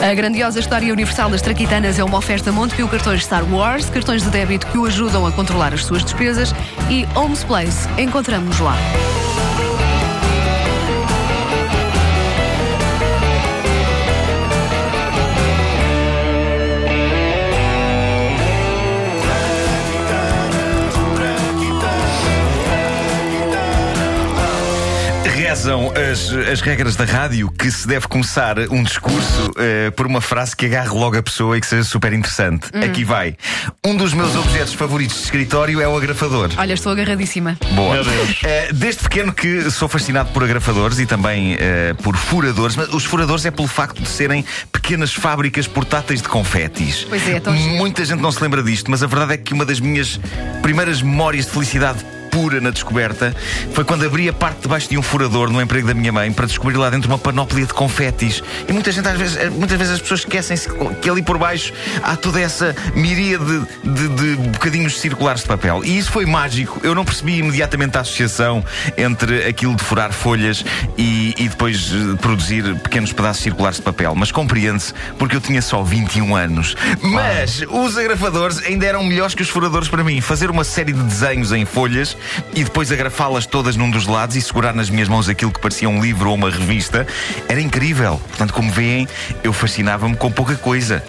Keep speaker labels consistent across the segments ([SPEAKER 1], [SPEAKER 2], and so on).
[SPEAKER 1] A grandiosa história universal das Traquitanas é uma oferta Montepio Cartões Star Wars, cartões de débito que o ajudam a controlar as suas despesas e Homes Place. Encontramos lá.
[SPEAKER 2] Rezam as, as regras da rádio que se deve começar um discurso eh, por uma frase que agarre logo a pessoa e que seja super interessante. Aqui vai. Um dos meus objetos favoritos de escritório é o agrafador.
[SPEAKER 1] Olha, estou agarradíssima.
[SPEAKER 2] Boa. Eh, desde pequeno que sou fascinado por agrafadores e também eh, por furadores, mas os furadores é pelo facto de serem pequenas fábricas portáteis de confetis.
[SPEAKER 1] Pois é, tão.
[SPEAKER 2] Muita gente não se lembra disto, mas a verdade é que uma das minhas primeiras memórias de felicidade pura na descoberta foi quando abri a parte de baixo de um furador no emprego da minha mãe para descobrir lá dentro uma panóplia de confetis. E muita gente, às vezes, eh, muitas vezes as pessoas esquecem-se que ali por baixo há toda essa miríade de, de, de bocadinhos circulares de papel. E isso foi mágico. Eu não percebi imediatamente a associação entre aquilo de furar folhas e, e depois eh, produzir pequenos pedaços circulares de papel. Mas compreende-se porque eu tinha só 21 anos. Mas os agrafadores ainda eram melhores que os furadores para mim. Fazer uma série de desenhos em folhas e depois agrafá-las todas num dos lados e segurar nas minhas mãos aquilo que parecia um livro ou uma revista era incrível. Portanto, como veem, eu fascinava-me com pouca coisa.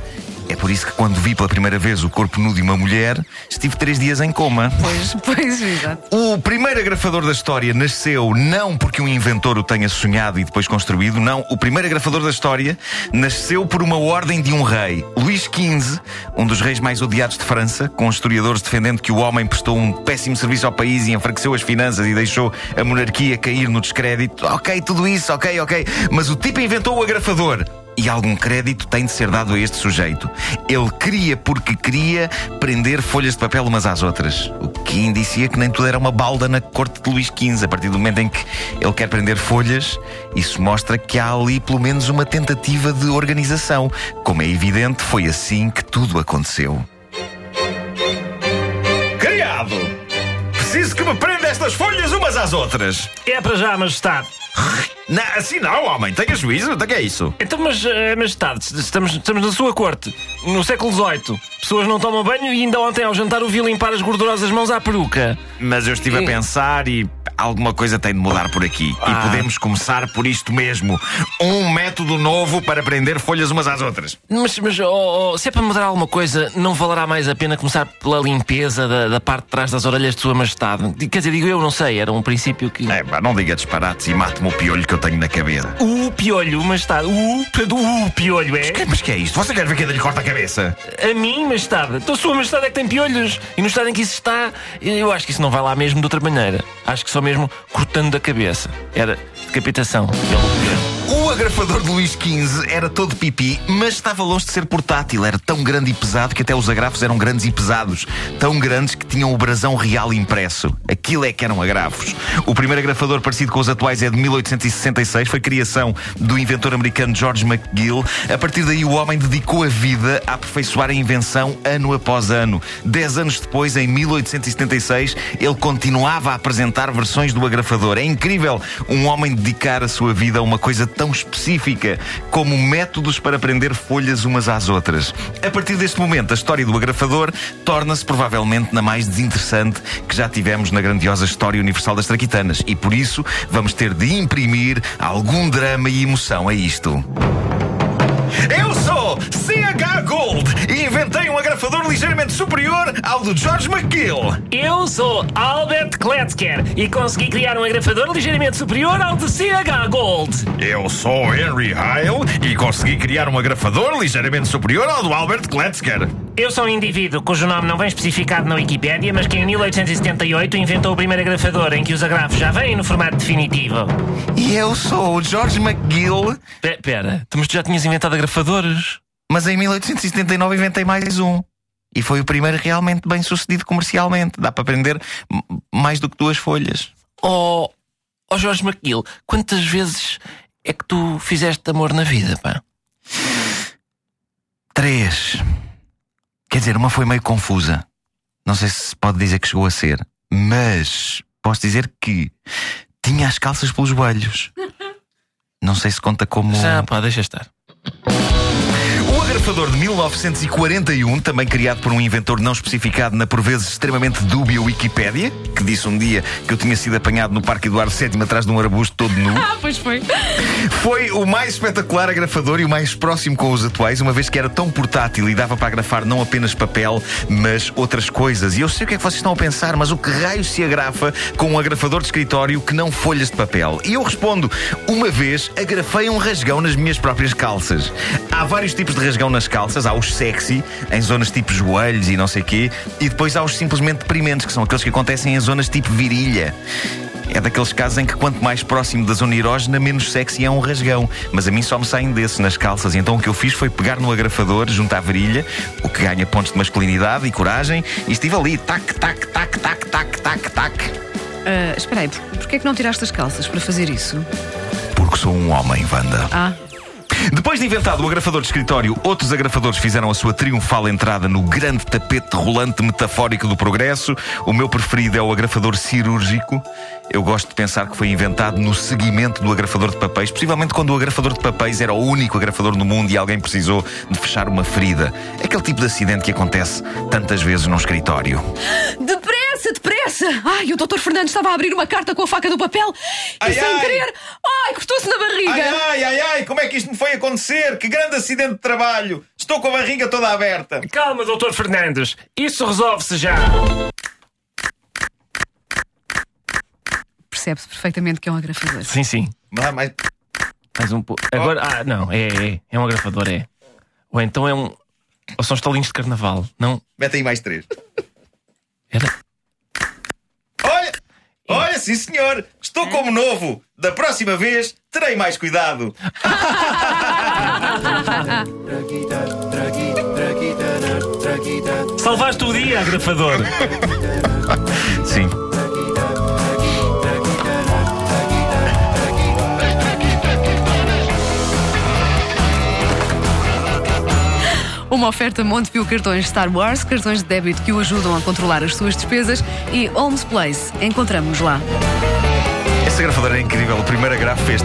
[SPEAKER 2] É por isso que quando vi pela primeira vez o corpo nu de uma mulher, estive três dias em coma.
[SPEAKER 1] Pois, pois, exato.
[SPEAKER 2] O primeiro agrafador da história nasceu não porque um inventor o tenha sonhado e depois construído, não. O primeiro agrafador da história nasceu por uma ordem de um rei. Luís XV, um dos reis mais odiados de França, com historiadores defendendo que o homem prestou um péssimo serviço ao país e enfraqueceu as finanças e deixou a monarquia cair no descrédito. Ok, tudo isso, ok, ok. Mas o tipo inventou o agrafador. E algum crédito tem de ser dado a este sujeito. Ele queria, porque queria, prender folhas de papel umas às outras. O que indicia que nem tudo era uma balda na corte de Luís XV. A partir do momento em que ele quer prender folhas, isso mostra que há ali pelo menos uma tentativa de organização. Como é evidente, foi assim que tudo aconteceu. Criado! Preciso que me prenda estas folhas umas às outras.
[SPEAKER 3] É para já, Majestade.
[SPEAKER 2] Não, assim não, homem. Tenha juízo. O que é isso?
[SPEAKER 3] Então, mas, eh, Majestade, estamos, estamos na sua corte, no século XVIII. Pessoas não tomam banho e ainda ontem ao jantar o vi limpar as gordurosas mãos à peruca.
[SPEAKER 2] Mas eu estive a pensar e alguma coisa tem de mudar por aqui.
[SPEAKER 3] Ah.
[SPEAKER 2] E podemos começar por isto mesmo. Um método novo para prender folhas umas às outras.
[SPEAKER 3] Mas, mas oh, oh, se é para mudar alguma coisa, não valerá mais a pena começar pela limpeza da, da parte de trás das orelhas de Sua Majestade? Quer dizer, digo eu, não sei, era um princípio que.
[SPEAKER 2] É, pá, não diga disparates e mate-me o piolho que eu tenho na cabeça.
[SPEAKER 3] O piolho, Majestade, o, o piolho é.
[SPEAKER 2] Que- Mas que é isto? Você quer ver que ainda lhe corta a cabeça?
[SPEAKER 3] A mim, Majestade. Então, Sua Majestade é que tem piolhos. E no estado em que isso está, eu acho que isso não vai lá mesmo de outra maneira. Acho que só mesmo cortando da cabeça. Era decapitação. pelo governo.
[SPEAKER 2] O agrafador de Luís XV era todo pipi, mas estava longe de ser portátil. Era tão grande e pesado que até os agrafos eram grandes e pesados. Tão grandes que tinham o brasão real impresso. Aquilo é que eram agrafos. O primeiro agrafador parecido com os atuais é de 1866. Foi criação do inventor americano George McGill. A partir daí, o homem dedicou a vida a aperfeiçoar a invenção ano após ano. Dez anos depois, em 1876, ele continuava a apresentar versões do agrafador. É incrível um homem dedicar a sua vida a uma coisa tão específica como métodos para prender folhas umas às outras. A partir deste momento, a história do agrafador torna-se provavelmente na mais desinteressante que já tivemos na grandiosa história universal das traquitanas. E por isso vamos ter de imprimir algum drama e emoção a isto. Eu sou CH Gold agrafador ligeiramente superior ao do George McGill.
[SPEAKER 3] Eu sou Albert Kletzker e consegui criar um agrafador ligeiramente superior ao de CH Gold.
[SPEAKER 2] Eu sou Henry Heil e consegui criar um agrafador ligeiramente superior ao do Albert Kletzker.
[SPEAKER 3] Eu sou um indivíduo cujo nome não vem especificado na Wikipédia, mas que em 1878 inventou o primeiro agrafador em que os agrafos já vêm no formato definitivo.
[SPEAKER 2] E eu sou o George McGill,
[SPEAKER 3] Pe- Pera, tu mas tu já tinhas inventado agrafadores?
[SPEAKER 2] mas em 1879 inventei mais um. E foi o primeiro realmente bem sucedido comercialmente. Dá para prender m- mais do que duas folhas.
[SPEAKER 3] Oh, oh Jorge McGill, quantas vezes é que tu fizeste amor na vida, pá?
[SPEAKER 2] Três. Quer dizer, uma foi meio confusa. Não sei se pode dizer que chegou a ser, mas posso dizer que tinha as calças pelos joelhos. Não sei se conta como.
[SPEAKER 3] Já, pá, deixa estar.
[SPEAKER 2] O agrafador de 1941, também criado por um inventor não especificado na por vezes extremamente dúbia Wikipédia, que disse um dia que eu tinha sido apanhado no Parque Eduardo VII atrás de um arbusto todo nu.
[SPEAKER 1] Ah, pois foi.
[SPEAKER 2] Foi o mais espetacular agrafador e o mais próximo com os atuais, uma vez que era tão portátil e dava para agrafar não apenas papel, mas outras coisas. E eu sei o que é que vocês estão a pensar, mas o que raio se agrafa com um agrafador de escritório que não folhas de papel? E eu respondo: uma vez agrafei um rasgão nas minhas próprias calças. Há vários tipos de rasgão nas calças, há os sexy, em zonas tipo joelhos e não sei quê, e depois há os simplesmente deprimentes, que são aqueles que acontecem em zonas tipo virilha. É daqueles casos em que quanto mais próximo da zona erógena, menos sexy é um rasgão. Mas a mim só me saem desses nas calças. E então o que eu fiz foi pegar no agrafador, junto à virilha, o que ganha pontos de masculinidade e coragem, e estive ali, tac, tac, tac, tac, tac, tac, tac.
[SPEAKER 1] Ah, espera aí, por- porquê é que não tiraste as calças para fazer isso?
[SPEAKER 2] Porque sou um homem, Wanda.
[SPEAKER 1] Ah,
[SPEAKER 2] Depois de inventado o agrafador de escritório, outros agrafadores fizeram a sua triunfal entrada no grande tapete rolante metafórico do progresso. O meu preferido é o agrafador cirúrgico. Eu gosto de pensar que foi inventado no seguimento do agrafador de papéis, possivelmente quando o agrafador de papéis era o único agrafador no mundo e alguém precisou de fechar uma ferida. Aquele tipo de acidente que acontece tantas vezes num escritório.
[SPEAKER 1] depressa, depressa! Ai, o Dr. Fernandes estava a abrir uma carta com a faca do papel e
[SPEAKER 2] Ai,
[SPEAKER 1] sem
[SPEAKER 2] ai.
[SPEAKER 1] querer. Ai, cortou-se na barriga!
[SPEAKER 2] ai, ai, ai, como é que isto me foi acontecer? Que grande acidente de trabalho! Estou com a barriga toda aberta.
[SPEAKER 3] Calma, doutor Fernandes. Isso resolve-se já.
[SPEAKER 1] Percebe-se perfeitamente que é um agrafador.
[SPEAKER 3] Sim, sim.
[SPEAKER 2] Lá, mais...
[SPEAKER 3] Mais um pouco. Agora, ah, não, é, é. É um agrafador, é. Ou então é um. Ou são estalinhos de carnaval. Não.
[SPEAKER 2] Mete aí mais três.
[SPEAKER 3] Era.
[SPEAKER 2] Olha! Sim senhor! Estou como novo! Da próxima vez terei mais cuidado!
[SPEAKER 3] Salvaste o dia, agrafador.
[SPEAKER 2] Sim.
[SPEAKER 1] Uma oferta Montepio cartões Star Wars, cartões de débito que o ajudam a controlar as suas despesas e Holmes Place. Encontramos-nos lá.
[SPEAKER 2] Esse gravador é incrível. O primeiro agrafo fez.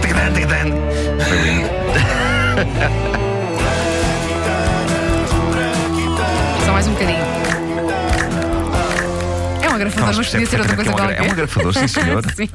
[SPEAKER 2] Foi lindo.
[SPEAKER 1] Só mais um bocadinho. É um agrafador,
[SPEAKER 2] Não,
[SPEAKER 1] mas podia ser outra coisa
[SPEAKER 2] percebe
[SPEAKER 1] qualquer.
[SPEAKER 2] é um gra- é um agrafador, sim, senhor.
[SPEAKER 1] Sim.